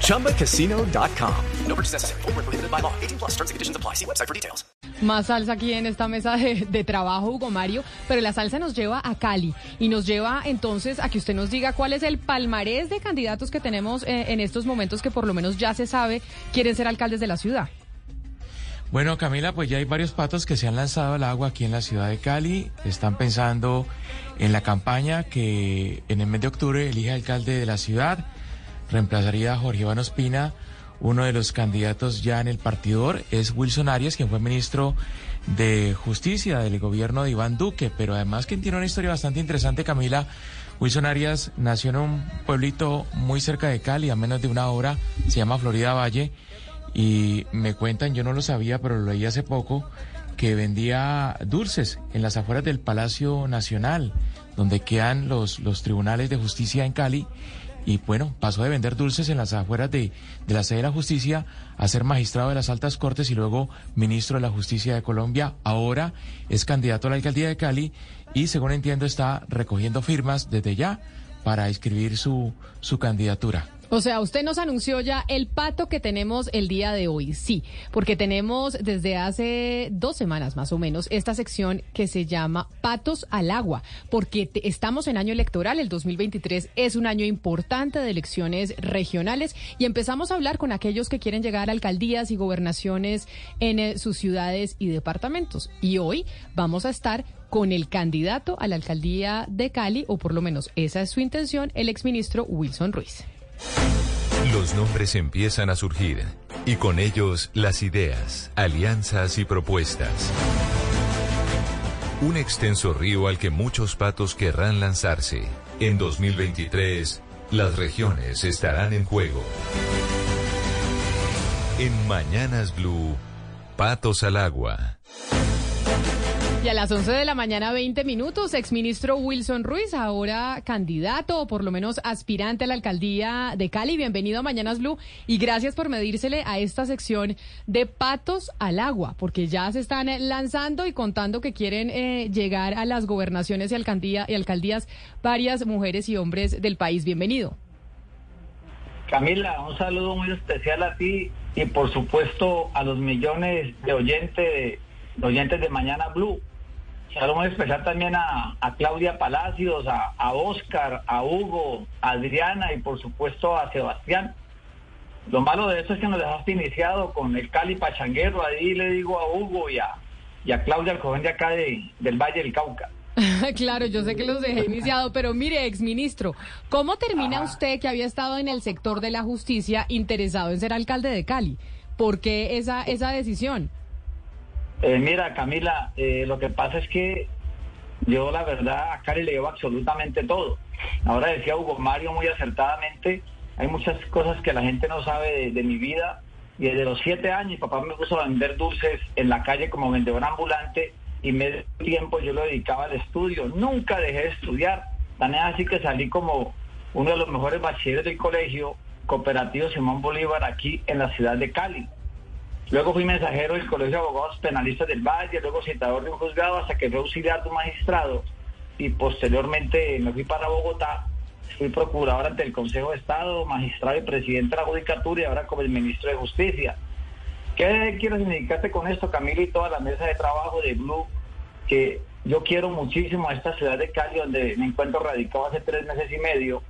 ChumbaCasino.com. No purchase necessary. Full prohibited by law. 18 plus terms and conditions apply. See website for details. Más salsa aquí en esta mesa de, de, trabajo, Hugo Mario, pero la salsa nos lleva a Cali y nos lleva entonces a que usted nos diga cuál es el palmarés de candidatos que tenemos eh, en estos momentos que por lo menos ya se sabe quieren ser alcaldes de la ciudad. Bueno, Camila, pues ya hay varios patos que se han lanzado al agua aquí en la ciudad de Cali. Están pensando en la campaña que en el mes de octubre elige alcalde de la ciudad. Reemplazaría a Jorge Iván Ospina. Uno de los candidatos ya en el partidor es Wilson Arias, quien fue ministro de Justicia del gobierno de Iván Duque, pero además quien tiene una historia bastante interesante, Camila. Wilson Arias nació en un pueblito muy cerca de Cali, a menos de una hora, se llama Florida Valle y me cuentan, yo no lo sabía, pero lo leí hace poco, que vendía dulces en las afueras del Palacio Nacional, donde quedan los, los tribunales de justicia en Cali. Y bueno, pasó de vender dulces en las afueras de, la sede de la justicia a ser magistrado de las altas cortes y luego ministro de la justicia de Colombia. Ahora es candidato a la alcaldía de Cali y según entiendo está recogiendo firmas desde ya para inscribir su, su candidatura. O sea, usted nos anunció ya el pato que tenemos el día de hoy, sí, porque tenemos desde hace dos semanas más o menos esta sección que se llama Patos al Agua, porque estamos en año electoral, el 2023 es un año importante de elecciones regionales y empezamos a hablar con aquellos que quieren llegar a alcaldías y gobernaciones en eh, sus ciudades y departamentos. Y hoy vamos a estar con el candidato a la alcaldía de Cali, o por lo menos esa es su intención, el exministro Wilson Ruiz. Los nombres empiezan a surgir y con ellos las ideas, alianzas y propuestas. Un extenso río al que muchos patos querrán lanzarse. En 2023, las regiones estarán en juego. En Mañanas Blue, Patos al Agua. Y a las 11 de la mañana, 20 minutos, exministro Wilson Ruiz, ahora candidato o por lo menos aspirante a la alcaldía de Cali. Bienvenido a Mañanas Blue y gracias por medírsele a esta sección de patos al agua, porque ya se están lanzando y contando que quieren eh, llegar a las gobernaciones y, alcaldía, y alcaldías varias mujeres y hombres del país. Bienvenido. Camila, un saludo muy especial a ti y por supuesto a los millones de oyentes de oyentes de Mañana Blue. Saludo muy especial también a, Claudia Palacios, a, a, Oscar, a Hugo, a Adriana y por supuesto a Sebastián. Lo malo de eso es que nos dejaste iniciado con el Cali Pachanguero. Ahí le digo a Hugo y a, y a Claudia, el joven de acá de, del Valle del Cauca. claro, yo sé que los dejé iniciado, pero mire, exministro, ¿cómo termina usted que había estado en el sector de la justicia interesado en ser alcalde de Cali? ¿Por qué esa, esa decisión? Eh, mira, Camila, eh, lo que pasa es que yo la verdad a Cali le llevo absolutamente todo. Ahora decía Hugo Mario muy acertadamente, hay muchas cosas que la gente no sabe de, mi vida. Y desde los siete años papá me puso a vender dulces en la calle como vendedor ambulante y medio tiempo yo lo dedicaba al estudio. Nunca dejé de estudiar. Tan así que salí como uno de los mejores bachilleres del colegio cooperativo Simón Bolívar aquí en la ciudad de Cali. Luego fui mensajero del Colegio de Abogados Penalistas del Valle, luego citador de un juzgado hasta que fui auxiliar de un magistrado y posteriormente me fui para Bogotá. Fui procurador ante el Consejo de Estado, magistrado y presidente de la Judicatura y ahora como el ministro de Justicia. ¿Qué quiero significarte con esto, Camilo, y toda la mesa de trabajo de Blue? Que yo quiero muchísimo a esta ciudad de Cali, donde me encuentro radicado hace tres meses y medio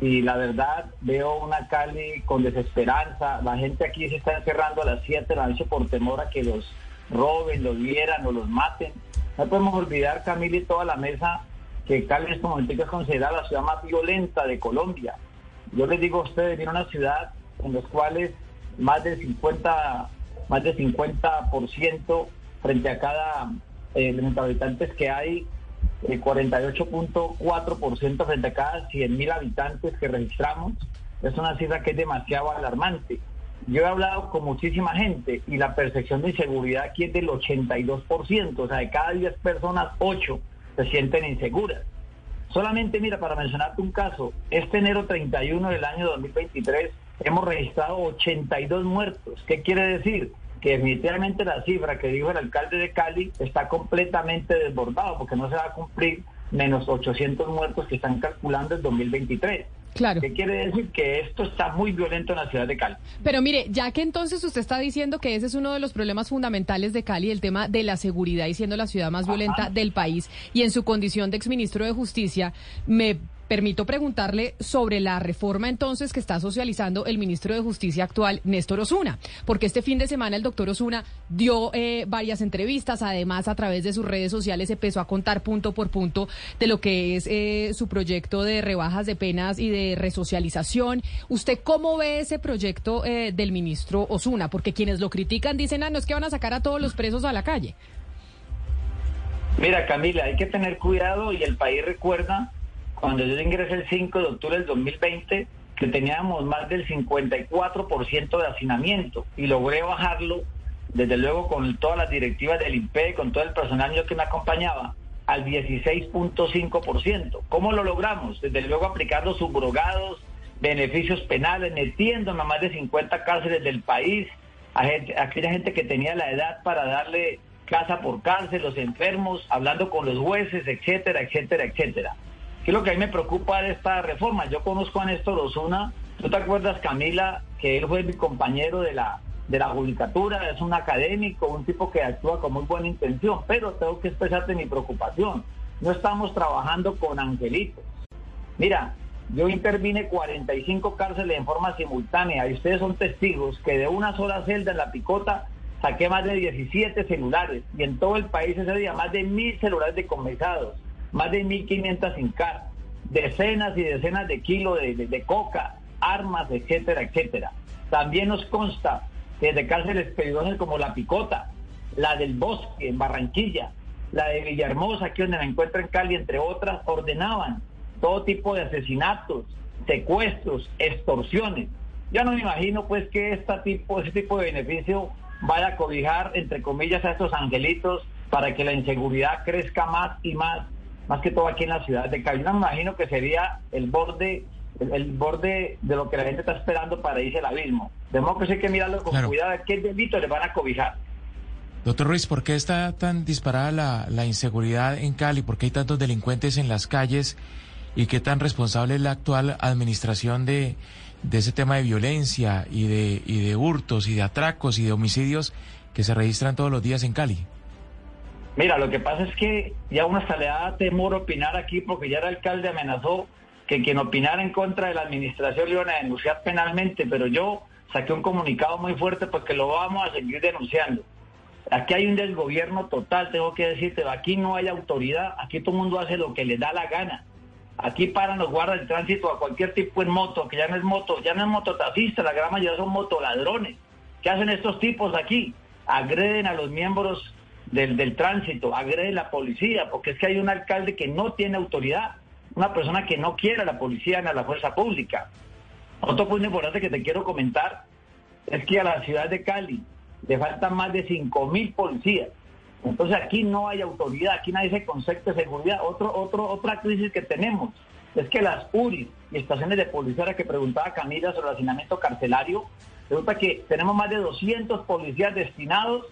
y la verdad veo una Cali con desesperanza. La gente aquí se está encerrando a las 7 de la noche por temor a que los roben, los vieran o los maten. No podemos olvidar, Camila y toda la mesa, que Cali en este momento es considerada la ciudad más violenta de Colombia. Yo les digo a ustedes, viene una ciudad en los cuales más del 50, más del 50% frente a cada eh, de habitantes que hay el 48.4% frente a cada 100.000 habitantes que registramos. Es una cifra que es demasiado alarmante. yo he hablado con muchísima gente y la percepción de inseguridad aquí es del 82%, o sea, de cada 10 personas, 8 se sienten inseguras. Solamente, mira, para mencionarte un caso, este enero 31 del año 2023 hemos registrado 82 muertos. ¿Qué quiere decir? Que definitivamente la cifra que dijo el alcalde de Cali está completamente desbordado porque no se va a cumplir menos 800 muertos que están calculando el 2023. Claro. ¿Qué quiere decir? Que esto está muy violento en la ciudad de Cali. Pero mire, ya que entonces usted está diciendo que ese es uno de los problemas fundamentales de Cali, el tema de la seguridad y siendo la ciudad más violenta del país, y en su condición de exministro de Justicia, me permito preguntarle sobre la reforma entonces que está socializando el ministro de Justicia actual, Néstor Osuna, porque este fin de semana el doctor Osuna dio eh, varias entrevistas, además a través de sus redes sociales empezó a contar punto por punto de lo que es eh, su proyecto de rebajas de penas y de resocialización. ¿Usted cómo ve ese proyecto eh, del ministro Osuna? Porque quienes lo critican dicen, ah, no es que van a sacar a todos los presos a la calle. Mira, Camila, hay que tener cuidado y el país recuerda cuando yo ingresé el 5 de octubre del 2020, que teníamos más del 54% de hacinamiento y logré bajarlo, desde luego con todas las directivas del INPE, con todo el personal que me acompañaba, al 16.5%. ¿Cómo lo logramos? Desde luego aplicar los subrogados, beneficios penales, metiendo a más de 50 cárceles del país, a, a aquella gente que tenía la edad para darle casa por cárcel, los enfermos, hablando con los jueces, etcétera, etcétera, etcétera. ¿Qué lo que a mí me preocupa de esta reforma? Yo conozco a Néstor Osuna, ¿tú te acuerdas, Camila, que él fue mi compañero de la, de la judicatura, es un académico, un tipo que actúa con muy buena intención, pero tengo que expresarte mi preocupación. No estamos trabajando con angelitos. Mira, yo intervine 45 cárceles en forma simultánea y ustedes son testigos que de una sola celda en la picota saqué más de 17 celulares y en todo el país ese día más de mil celulares decomisados más de 1.500 sin car, decenas y decenas de kilos de, coca, armas, etcétera, etcétera. También nos consta que de cárceles peligrosas como La Picota, la del Bosque en Barranquilla, la de Villahermosa, aquí donde me encuentro en Cali, entre otras, ordenaban todo tipo de asesinatos, secuestros, extorsiones. Yo no me imagino pues que este tipo, ese tipo de beneficio vaya a cobijar, entre comillas, a estos angelitos para que la inseguridad crezca más y más más que todo aquí en la ciudad de Cali. me imagino que sería el borde el, borde de lo que la gente está esperando para irse al abismo. De modo que sí hay que mirarlo con cuidado, qué delito le van a cobijar. Doctor Ruiz, ¿por qué está tan disparada la, la inseguridad en Cali? ¿Por qué hay tantos delincuentes en las calles? ¿Y qué tan responsable es la actual administración de, de ese tema de violencia y de, y de hurtos y de atracos y de homicidios que se registran todos los días en Cali? Mira, lo que pasa es que ya uno hasta le da temor opinar aquí porque ya el alcalde amenazó que quien opinara en contra de la administración le iban a denunciar penalmente, pero yo saqué un comunicado muy fuerte porque lo vamos a seguir denunciando. Aquí hay un desgobierno total, tengo que decirte, aquí no hay autoridad, aquí todo el mundo hace lo que le da la gana. Aquí paran los guardas de tránsito a cualquier tipo en moto, que ya no es moto, ya no es mototaxista, la gran mayoría son motoladrones. ¿Qué hacen estos tipos aquí? Agreden a los miembros del, tránsito, agrede la policía, porque es que hay un alcalde que no tiene autoridad, una persona que no quiere a la policía ni a la fuerza pública. Otro punto importante que te quiero comentar es que a la ciudad de Cali le faltan más de 5 mil policías. Entonces aquí no hay autoridad, aquí nadie se concepto de seguridad. Otro, otro, otra crisis que tenemos es que las URI y estaciones de policía, que preguntaba Camila sobre el hacinamiento carcelario, resulta que tenemos más de 200 policías destinados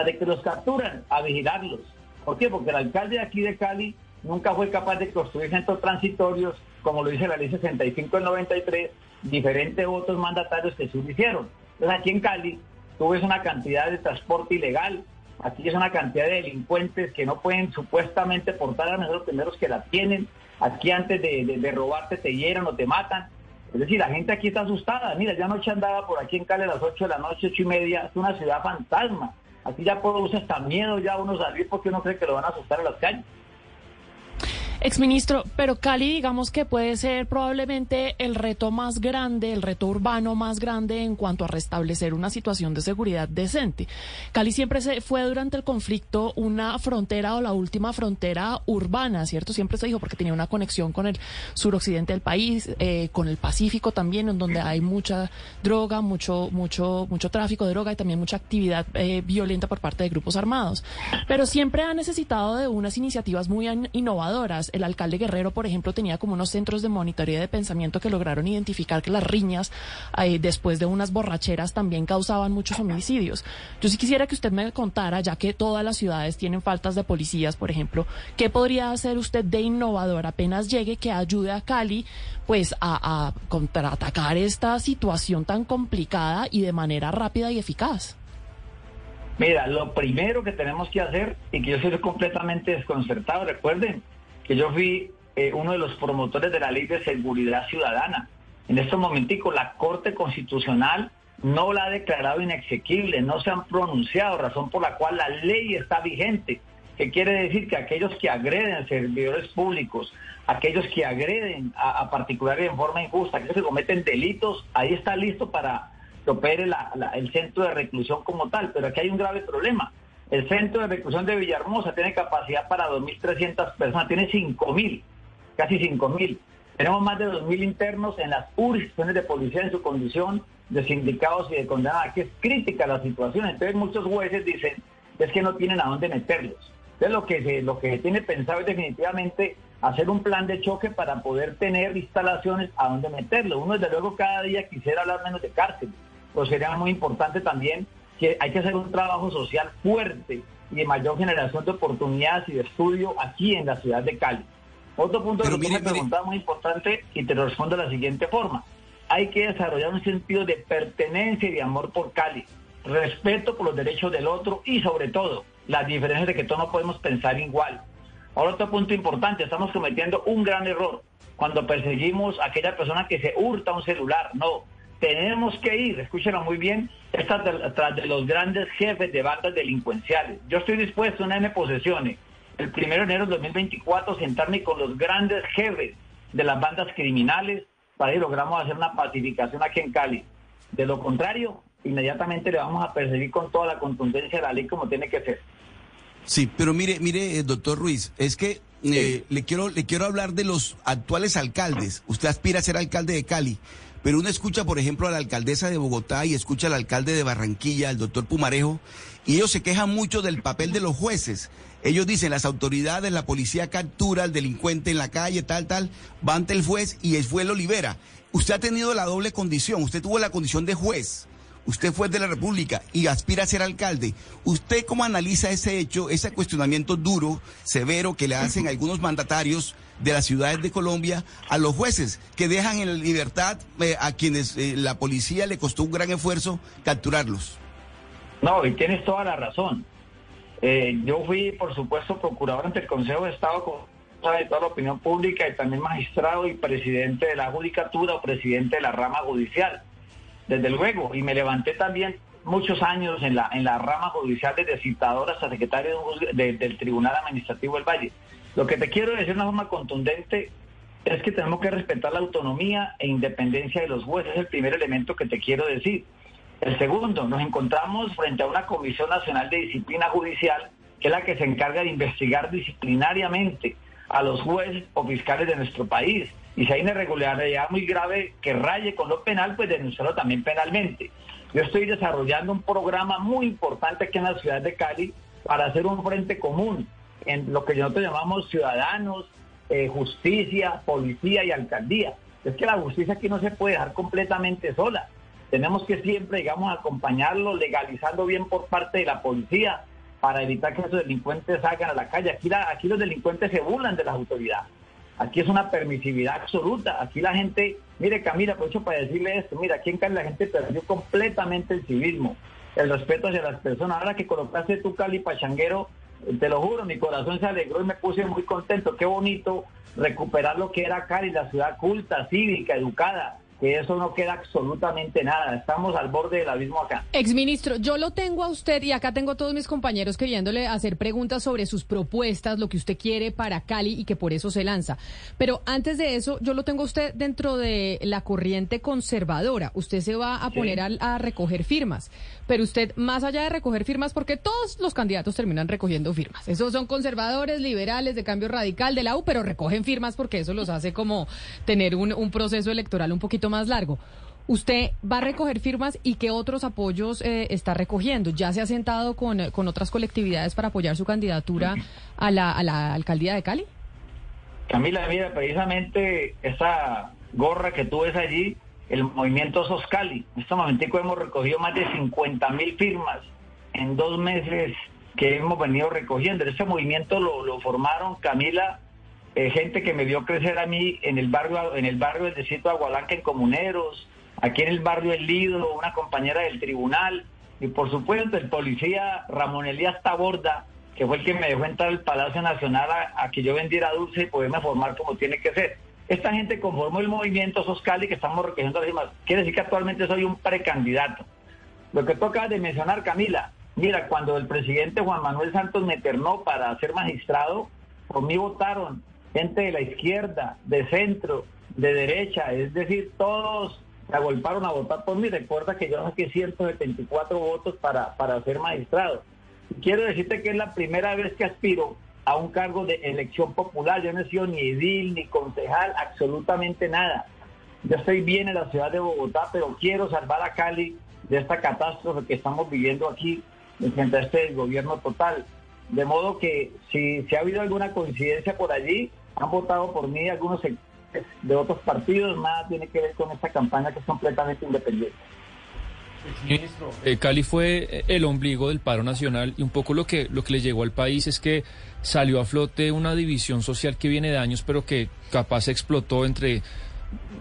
de que los capturan, a vigilarlos. ¿Por qué? Porque el alcalde de aquí de Cali nunca fue capaz de construir centros transitorios, como lo dice la ley 65 del 93, diferentes otros mandatarios que lo hicieron. Entonces aquí en Cali tú ves una cantidad de transporte ilegal, aquí es una cantidad de delincuentes que no pueden supuestamente portar a los primeros que la tienen, aquí antes de, de, robarte te hieran o te matan. Es decir, la gente aquí está asustada. Mira, ya anoche andaba por aquí en Cali a las 8 de la noche, 8 y media, es una ciudad fantasma. Aquí ya produce hasta miedo ya uno salir porque uno cree que lo van a asustar en las calles. Exministro, pero Cali digamos que puede ser probablemente el reto más grande, el reto urbano más grande en cuanto a restablecer una situación de seguridad decente. Cali siempre se fue durante el conflicto una frontera o la última frontera urbana, ¿cierto? Siempre se dijo porque tenía una conexión con el suroccidente del país, eh, con el Pacífico también, en donde hay mucha droga, mucho, mucho, mucho tráfico de droga y también mucha actividad eh, violenta por parte de grupos armados. Pero siempre ha necesitado de unas iniciativas muy innovadoras el alcalde Guerrero, por ejemplo, tenía como unos centros de monitoreo de pensamiento que lograron identificar que las riñas eh, después de unas borracheras también causaban muchos homicidios. Yo sí quisiera que usted me contara, ya que todas las ciudades tienen faltas de policías, por ejemplo, ¿qué podría hacer usted de innovador apenas llegue que ayude a Cali pues a, a contraatacar esta situación tan complicada y de manera rápida y eficaz? Mira, lo primero que tenemos que hacer, y que yo soy completamente desconcertado, recuerden, que yo fui eh, uno de los promotores de la ley de seguridad ciudadana. En estos momenticos la Corte Constitucional no la ha declarado inexequible, no se han pronunciado, razón por la cual la ley está vigente. ¿Qué quiere decir? Que aquellos que agreden a servidores públicos, aquellos que agreden a, particulares en forma injusta, aquellos que cometen delitos, ahí está listo para que opere el centro de reclusión como tal. Pero aquí hay un grave problema. El centro de reclusión de Villahermosa tiene capacidad para 2.300 personas, tiene 5.000, casi 5.000. Tenemos más de 2.000 internos en las jurisdicciones de policía en su condición de sindicados y de condenados. Aquí es crítica la situación. Entonces muchos jueces dicen es que no tienen a dónde meterlos. Entonces lo que se, lo que tiene pensado es definitivamente hacer un plan de choque para poder tener instalaciones a dónde meterlos. Uno desde luego cada día quisiera hablar menos de cárcel, pero sería muy importante también que hay que hacer un trabajo social fuerte y de mayor generación de oportunidades y de estudio aquí en la ciudad de Cali. Otro punto que me preguntaba muy importante y te lo respondo de la siguiente forma. Hay que desarrollar un sentido de pertenencia y de amor por Cali, respeto por los derechos del otro y sobre todo las diferencias de que todos no podemos pensar igual. Ahora otro punto importante, estamos cometiendo un gran error cuando perseguimos a aquella persona que se hurta un celular. No, tenemos que ir, escúchenlo muy bien, tras de los grandes jefes de bandas delincuenciales. Yo estoy dispuesto, una me posesione, el primero de enero de 2024, sentarme con los grandes jefes de las bandas criminales para que logramos hacer una pacificación aquí en Cali. De lo contrario, inmediatamente le vamos a perseguir con toda la contundencia de la ley como tiene que ser. Sí, pero mire, mire, eh, doctor Ruiz, es que eh, le quiero le quiero hablar de los actuales alcaldes. Usted aspira a ser alcalde de Cali. Pero uno escucha, por ejemplo, a la alcaldesa de Bogotá y escucha al alcalde de Barranquilla, el doctor Pumarejo, y ellos se quejan mucho del papel de los jueces. Ellos dicen, las autoridades, la policía captura al delincuente en la calle, tal, tal, va ante el juez y el juez lo libera. Usted ha tenido la doble condición, usted tuvo la condición de juez, usted fue de la República y aspira a ser alcalde. ¿Usted cómo analiza ese hecho, ese cuestionamiento duro, severo que le hacen algunos mandatarios de las ciudades de Colombia a los jueces que dejan en libertad eh, a quienes eh, la policía le costó un gran esfuerzo capturarlos. No, y tienes toda la razón. Eh, yo fui, por supuesto, procurador ante el Consejo de Estado con toda la opinión pública y también magistrado y presidente de la judicatura o presidente de la rama judicial. Desde luego, y me levanté también muchos años en la, en la rama judicial desde citador hasta secretario del Tribunal Administrativo del Valle. Lo que te quiero decir de una forma contundente es que tenemos que respetar la autonomía e independencia de los jueces. Es el primer elemento que te quiero decir. El segundo, nos encontramos frente a una Comisión Nacional de Disciplina Judicial, que es la que se encarga de investigar disciplinariamente a los jueces o fiscales de nuestro país. Y si hay una irregularidad muy grave que raye con lo penal, pues denunciarlo también penalmente. Yo estoy desarrollando un programa muy importante aquí en la ciudad de Cali para hacer un frente común en lo que nosotros llamamos ciudadanos, eh, justicia, policía y alcaldía. Es que la justicia aquí no se puede dejar completamente sola. Tenemos que siempre, digamos, acompañarlo, legalizando bien por parte de la policía para evitar que esos delincuentes salgan a la calle. Aquí, aquí los delincuentes se burlan de las autoridades. Aquí es una permisividad absoluta. Aquí la gente, mire Camila, aprovecho para decirle esto, mira, aquí en Cali la gente perdió completamente el civismo, el respeto hacia las personas. Ahora que colocaste tu Cali Pachanguero, te lo juro, mi corazón se alegró y me puse muy contento. Qué bonito recuperar lo que era Cali, la ciudad culta, cívica, educada, que eso no queda absolutamente nada. Estamos al borde del abismo acá. Exministro, yo lo tengo a usted y acá tengo a todos mis compañeros queriéndole hacer preguntas sobre sus propuestas, lo que usted quiere para Cali y que por eso se lanza. Pero antes de eso, yo lo tengo a usted dentro de la corriente conservadora. Usted se va a poner a, a recoger firmas. Pero usted, más allá de recoger firmas, porque todos los candidatos terminan recogiendo firmas. Esos son conservadores, liberales, de cambio radical, de la U, pero recogen firmas porque eso los hace como tener un, un proceso electoral un poquito más largo. ¿Usted va a recoger firmas y qué otros apoyos eh, está recogiendo? ¿Ya se ha sentado con, con otras colectividades para apoyar su candidatura a la, a la alcaldía de Cali? Camila, mira, precisamente esa gorra que tú ves allí, el movimiento Sos Cali. En este momentico hemos recogido más de 50 mil firmas en dos meses que hemos venido recogiendo. Este movimiento lo, lo formaron, Camila, eh, gente que me vio crecer a mí en el barrio, en el barrio del distrito de Agualanca, en Comuneros, aquí en el barrio El Lido, una compañera del tribunal, y por supuesto el policía Ramón Elías Taborda, que fue el que me dejó entrar al Palacio Nacional a, a que yo vendiera dulce y poderme formar como tiene que ser. Esta gente conformó el movimiento Soscali que estamos recogiendo las firmas. Quiere decir que actualmente soy un precandidato. Lo que acabas de mencionar, Camila, mira, cuando el presidente Juan Manuel Santos me ternó para ser magistrado, por mí votaron gente de la izquierda, de centro, de derecha, es decir, todos se agolparon a votar por mí. Recuerda que yo saqué 174 votos para, para ser magistrado. Quiero decirte que es la primera vez que aspiro a un cargo de elección popular. Yo no he sido ni edil, ni concejal, absolutamente nada. Yo estoy bien en la ciudad de Bogotá, pero quiero salvar a Cali de esta catástrofe que estamos viviendo aquí frente a este gobierno total. De modo que si, si ha habido alguna coincidencia por allí, han votado por mí algunos de otros partidos, nada tiene que ver con esta campaña que es completamente independiente. Eh, Cali fue eh, el ombligo del paro nacional y un poco lo que, lo que le llegó al país es que salió a flote una división social que viene de años, pero que capaz explotó entre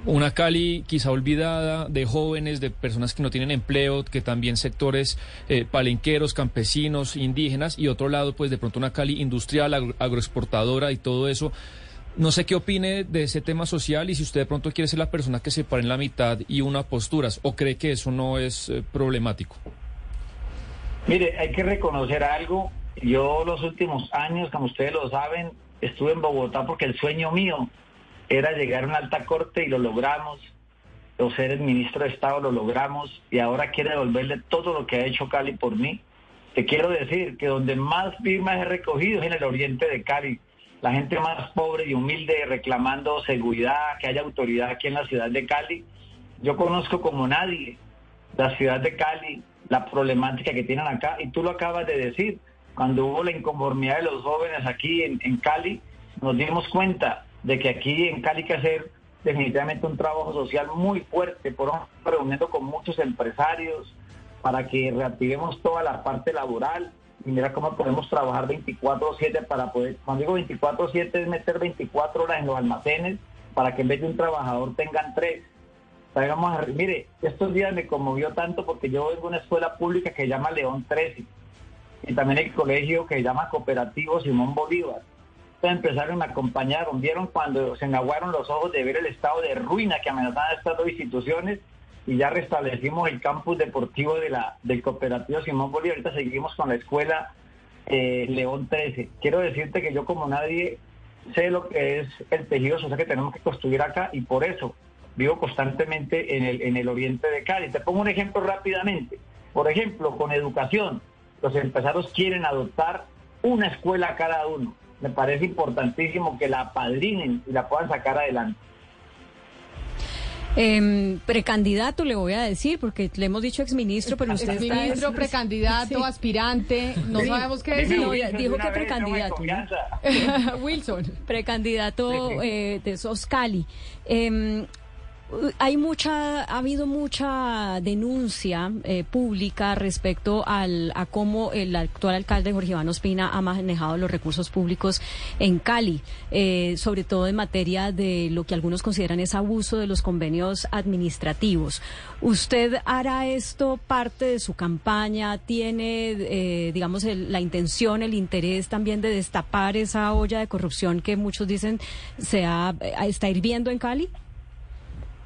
una Cali quizá olvidada de jóvenes, de personas que no tienen empleo, que también sectores eh, palenqueros, campesinos, indígenas, y otro lado, pues de pronto una Cali industrial, agro- agroexportadora y todo eso. No sé qué opine de ese tema social y si usted de pronto quiere ser la persona que se pare en la mitad y una posturas o cree que eso no es eh, problemático. Mire, hay que reconocer algo. Yo los últimos años, como ustedes lo saben, estuve en Bogotá porque el sueño mío era llegar a una alta corte y lo logramos. O ser el ministro de Estado lo logramos y ahora quiere devolverle todo lo que ha hecho Cali por mí. Te quiero decir que donde más firmas he recogido es en el oriente de Cali. La gente más pobre y humilde reclamando seguridad, que haya autoridad aquí en la ciudad de Cali. Yo conozco como nadie la ciudad de Cali, la problemática que tienen acá, y tú lo acabas de decir, cuando hubo la inconformidad de los jóvenes aquí en, Cali, nos dimos cuenta de que aquí en Cali hay que hacer definitivamente un trabajo social muy fuerte, por reuniendo con muchos empresarios para que reactivemos toda la parte laboral y mira cómo podemos trabajar 24/7 para poder, cuando digo 24/7 es meter 24 horas en los almacenes para que en vez de un trabajador tengan tres. Vamos a- mire, estos días me conmovió tanto porque yo vengo de una escuela pública que se llama León 13 y también el colegio que se llama Cooperativo Simón Bolívar. Entonces empezaron, me acompañaron, vieron cuando se engaguaron los ojos de ver el estado de ruina que amenazaban estas dos instituciones y ya restablecimos el campus deportivo de la del Cooperativo Simón Bolívar. Ahorita seguimos con la escuela eh, León 13. Quiero decirte que yo como nadie sé lo que es el tejido social que tenemos que construir acá y por eso vivo constantemente en el, en el oriente de Cali. Te pongo un ejemplo rápidamente. Por ejemplo, con educación, los empresarios quieren adoptar una escuela cada uno. Me parece importantísimo que la padrinen y la puedan sacar adelante. Em, precandidato le voy a decir, porque le hemos dicho exministro, pero usted está... Ministro, precandidato, Sí. aspirante, no Sí. sabemos qué decir. No, dijo que precandidato. Wilson. precandidato eh, de Soscali. Eh, hay mucha, ha habido mucha denuncia eh, pública respecto al, a cómo el actual alcalde Jorge Iván Ospina ha manejado los recursos públicos en Cali, eh, sobre todo en materia de lo que algunos consideran es abuso de los convenios administrativos. ¿Usted hará esto parte de su campaña? ¿Tiene, eh, digamos, el- la intención, el interés también de destapar esa olla de corrupción que muchos dicen se ha, está hirviendo en Cali?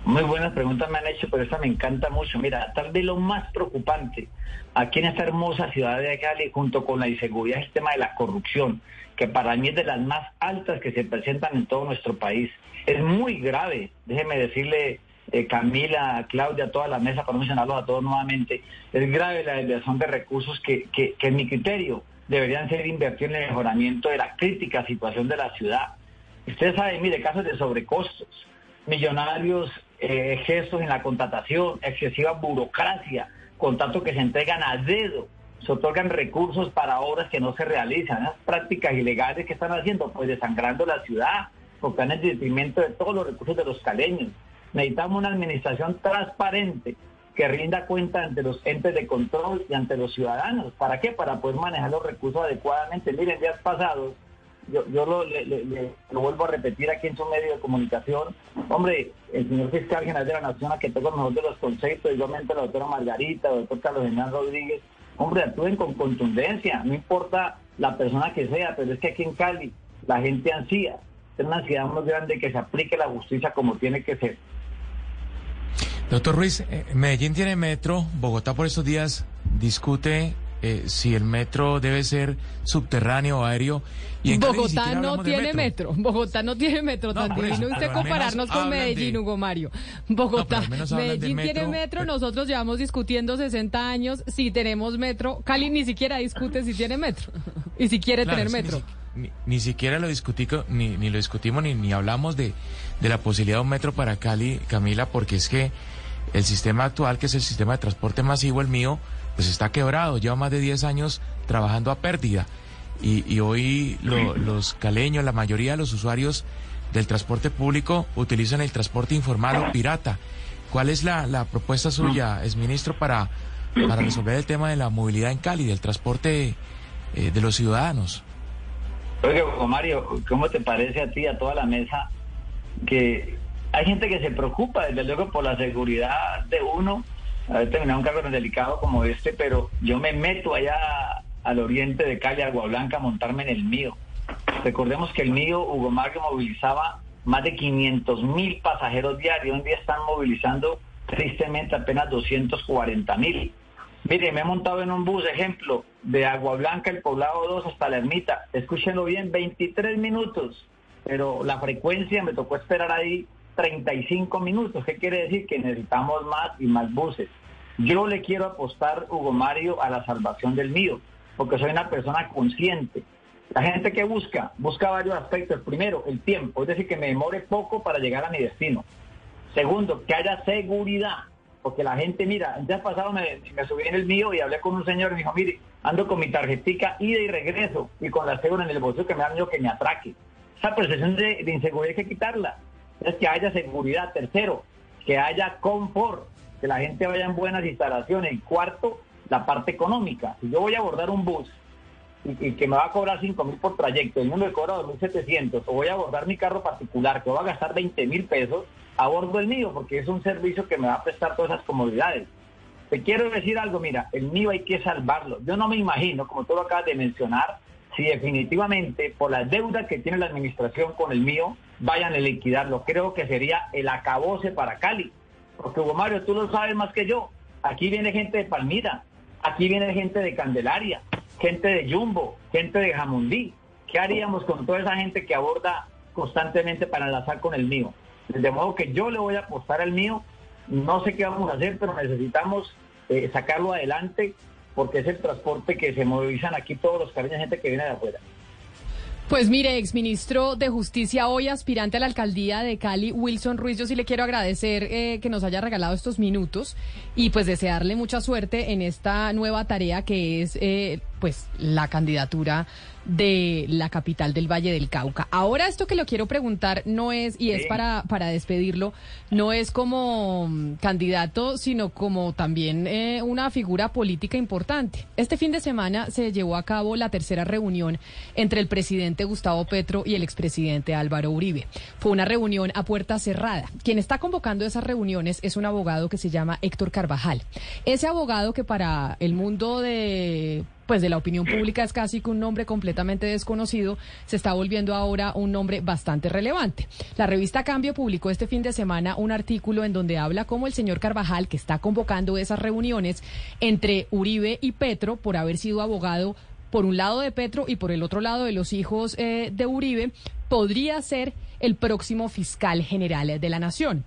Muy buenas preguntas me han hecho, pero esta me encanta mucho. Mira, tal vez lo más preocupante aquí en esta hermosa ciudad de Cali, junto con la inseguridad, es el tema de la corrupción, que para mí es de las más altas que se presentan en todo nuestro país. Es muy grave, déjeme decirle, eh, Camila, Claudia, toda la mesa, para mencionarlos a todos nuevamente, es grave la desviación de recursos que, que, que en mi criterio deberían ser invertidos en el mejoramiento de la crítica situación de la ciudad. Usted sabe, mire, casos de sobrecostos, millonarios eh, gestos en la contratación, excesiva burocracia, contratos que se entregan a dedo, se otorgan recursos para obras que no se realizan, prácticas ilegales que están haciendo, pues desangrando la ciudad, porque están en detrimento de todos los recursos de los caleños. Necesitamos una administración transparente que rinda cuenta ante los entes de control y ante los ciudadanos. ¿Para qué? Para poder manejar los recursos adecuadamente. Miren, días pasados yo, yo lo, lo vuelvo a repetir aquí en su medio de comunicación. Hombre, el señor fiscal general de la Nación, a que tengo mejor de los conceptos, igualmente la doctora Margarita, el doctor Carlos Hernán Rodríguez, hombre, actúen con contundencia, no importa la persona que sea, pero es que aquí en Cali la gente ansía, es una ansiedad muy grande que se aplique la justicia como tiene que ser. Doctor Ruiz, eh, Medellín tiene metro, Bogotá por estos días discute eh, si el metro debe ser subterráneo o aéreo. Y en Bogotá no tiene metro. Bogotá no tiene metro. No, no usted compararnos con Medellín, Hugo Mario. Bogotá, Medellín tiene metro. Nosotros llevamos discutiendo 60 años si tenemos metro. Cali ni siquiera discute si tiene metro y si quiere tener metro. Ni, siquiera lo discutí, ni, ni lo discutimos ni, ni hablamos de, de la posibilidad de un metro para Cali, Camila, porque es que el sistema actual, que es el sistema de transporte masivo, el mío, pues está quebrado, lleva más de 10 años trabajando a pérdida. Y, hoy los caleños, la mayoría de los usuarios del transporte público utilizan el transporte informal o pirata. ¿Cuál es la, propuesta suya, es ministro, para, para resolver el tema de la movilidad en Cali, del transporte eh, de los ciudadanos? Oye, Mario, ¿cómo te parece a ti, a toda la mesa, que hay gente que se preocupa, desde luego, por la seguridad de uno, haber terminado un cargo tan delicado como este, pero yo me meto allá al oriente de Cali, Agua Blanca, a montarme en el mío. Recordemos que el mío, Hugo Mario, movilizaba más de 500 mil pasajeros diarios. Hoy día están movilizando tristemente apenas 240 mil. Mire, me he montado en un bus, ejemplo, de Agua Blanca, el poblado 2 hasta la ermita. Escúchenlo bien, 23 minutos. Pero la frecuencia me tocó esperar ahí 35 minutos. ¿Qué quiere decir? Que necesitamos más y más buses. Yo le quiero apostar, Hugo Mario, a la salvación del mío, porque soy una persona consciente. La gente que busca, busca varios aspectos. Primero, el tiempo, es decir, que me demore poco para llegar a mi destino. Segundo, que haya seguridad, porque la gente, mira, el día pasado me, subí en el mío y hablé con un señor y me dijo, mire, ando con mi tarjetica ida y regreso y con la segura en el bolsillo que me da miedo que me atraque. Esa percepción de inseguridad hay que quitarla es que haya seguridad. Tercero, que haya confort, que la gente vaya en buenas instalaciones. Y cuarto, la parte económica. Si yo voy a abordar un bus y, que me va a cobrar 5 mil por trayecto, el mundo me cobra 2.700, o voy a abordar mi carro particular que va a gastar 20 mil pesos, abordo el mío porque es un servicio que me va a prestar todas esas comodidades. Te quiero decir algo, mira, el mío hay que salvarlo. Yo no me imagino, como tú lo acabas de mencionar, si definitivamente por la deuda que tiene la administración con el mío vayan a liquidarlo. Creo que sería el acabose para Cali. Porque Hugo Mario, tú lo sabes más que yo. Aquí viene gente de Palmira, aquí viene gente de Candelaria, gente de Jumbo, gente de Jamundí. ¿Qué haríamos con toda esa gente que aborda constantemente para enlazar con el mío? De modo que yo le voy a apostar al mío. No sé qué vamos a hacer, pero necesitamos eh, sacarlo adelante porque es el transporte que se movilizan aquí todos los cariños, gente que viene de afuera. Pues mire, exministro de Justicia, hoy aspirante a la alcaldía de Cali, Wilson Ruiz, yo sí le quiero agradecer eh, que nos haya regalado estos minutos y pues desearle mucha suerte en esta nueva tarea que es eh, pues la candidatura de la capital del Valle del Cauca. Ahora esto que lo quiero preguntar no es, y es para, para despedirlo, no es como mm, candidato, sino como también eh, una figura política importante. Este fin de semana se llevó a cabo la tercera reunión entre el presidente Gustavo Petro y el expresidente Álvaro Uribe. Fue una reunión a puerta cerrada. Quien está convocando esas reuniones es un abogado que se llama Héctor Carvajal. Ese abogado que para el mundo de pues de la opinión pública es casi que un nombre completamente desconocido, se está volviendo ahora un nombre bastante relevante. La revista Cambio publicó este fin de semana un artículo en donde habla cómo el señor Carvajal, que está convocando esas reuniones entre Uribe y Petro por haber sido abogado por un lado de Petro y por el otro lado de los hijos eh, de Uribe, podría ser el próximo fiscal general de la nación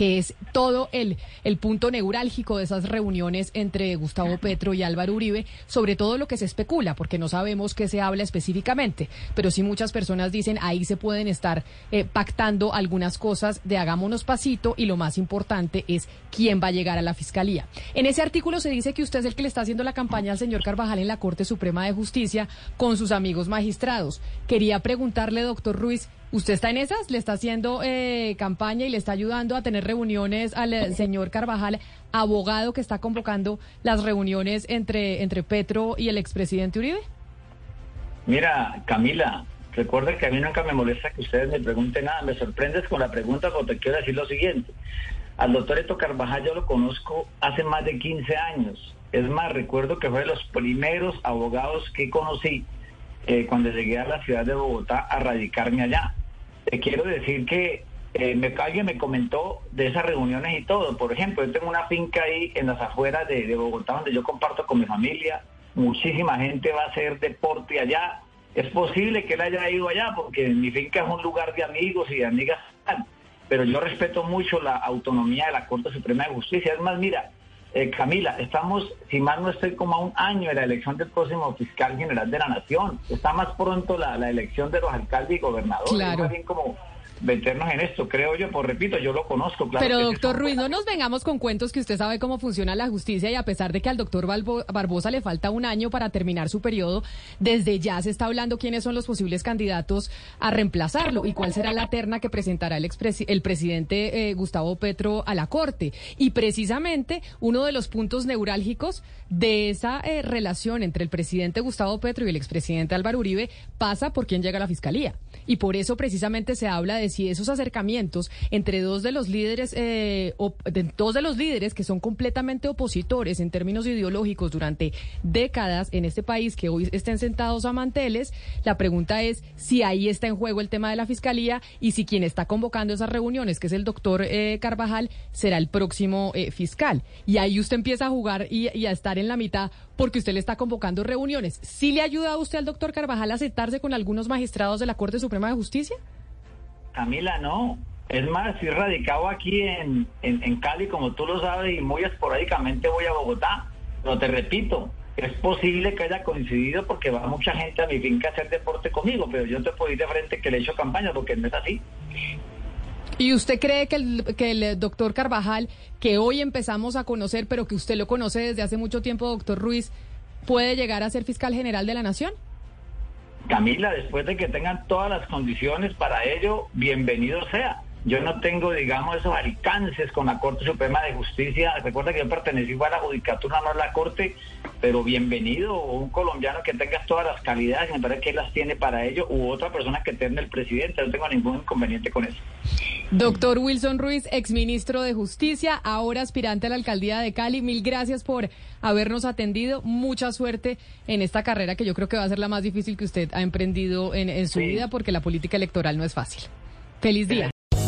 que es todo el, el punto neurálgico de esas reuniones entre Gustavo Petro y Álvaro Uribe, sobre todo lo que se especula, porque no sabemos qué se habla específicamente, pero sí muchas personas dicen ahí se pueden estar eh, pactando algunas cosas de hagámonos pasito y lo más importante es quién va a llegar a la fiscalía. En ese artículo se dice que usted es el que le está haciendo la campaña al señor Carvajal en la Corte Suprema de Justicia con sus amigos magistrados. Quería preguntarle, doctor Ruiz, ¿Usted está en esas? ¿Le está haciendo eh, campaña y le está ayudando a tener reuniones al eh, señor Carvajal, abogado que está convocando las reuniones entre, entre Petro y el expresidente Uribe? Mira, Camila, recuerda que a mí nunca me molesta que ustedes me pregunten nada. Me sorprendes con la pregunta porque te quiero decir lo siguiente. Al doctor Eto Carvajal yo lo conozco hace más de 15 años. Es más, recuerdo que fue de los primeros abogados que conocí eh, cuando llegué a la ciudad de Bogotá a radicarme allá. Te quiero decir que eh, me, alguien me comentó de esas reuniones y todo. Por ejemplo, yo tengo una finca ahí en las afueras de, Bogotá donde yo comparto con mi familia. Muchísima gente va a hacer deporte allá. Es posible que él haya ido allá porque mi finca es un lugar de amigos y de amigas. Pero yo respeto mucho la autonomía de la Corte Suprema de Justicia. Es más, mira, eh, Camila, estamos, si mal no estoy, como a un año de la elección del próximo fiscal general de la Nación. Está más pronto la, elección de los alcaldes y gobernadores. Claro. bien como meternos en esto, creo yo, por repito, yo lo conozco, claro. Pero doctor Ruiz, no nos vengamos con cuentos que usted sabe cómo funciona la justicia y a pesar de que al doctor Barbosa le falta un año para terminar su periodo, desde ya se está hablando quiénes son los posibles candidatos a reemplazarlo y cuál será la terna que presentará el, el presidente eh, Gustavo Petro a la Corte. Y precisamente uno de los puntos neurálgicos de esa eh, relación entre el presidente Gustavo Petro y el expresidente Álvaro Uribe pasa por quién llega a la fiscalía. Y por eso precisamente se habla de si esos acercamientos entre dos de los líderes, eh, dos de los líderes que son completamente opositores en términos ideológicos durante décadas en este país, que hoy estén sentados a manteles, la pregunta es si ahí está en juego el tema de la fiscalía y si quien está convocando esas reuniones, que es el doctor eh, Carvajal, será el próximo eh, fiscal. Y ahí usted empieza a jugar y, y a estar en la mitad porque usted le está convocando reuniones. ¿Sí le ayuda a usted al doctor Carvajal a aceptarse con algunos magistrados de la Corte Suprema de Justicia? Camila, no. Es más, estoy radicado aquí en, en, Cali, como tú lo sabes, y muy esporádicamente voy a Bogotá. Pero te repito, es posible que haya coincidido porque va mucha gente a mi finca a hacer deporte conmigo, pero yo te puedo ir de frente que le he hecho campaña porque no es así. ¿Y usted cree que el, que el doctor Carvajal, que hoy empezamos a conocer, pero que usted lo conoce desde hace mucho tiempo, doctor Ruiz, puede llegar a ser fiscal general de la Nación? Camila, después de que tengan todas las condiciones para ello, bienvenido sea. Yo no tengo, digamos, esos alcances con la Corte Suprema de Justicia. Recuerda que yo pertenecí a la Judicatura, no a la Corte, pero bienvenido un colombiano que tenga todas las calidades, me parece que él las tiene para ello, u otra persona que tenga el presidente. No tengo ningún inconveniente con eso. Doctor Wilson Ruiz, exministro de Justicia, ahora aspirante a la alcaldía de Cali, mil gracias por habernos atendido. Mucha suerte en esta carrera que yo creo que va a ser la más difícil que usted ha emprendido en, su vida porque la política electoral no es fácil. Feliz día.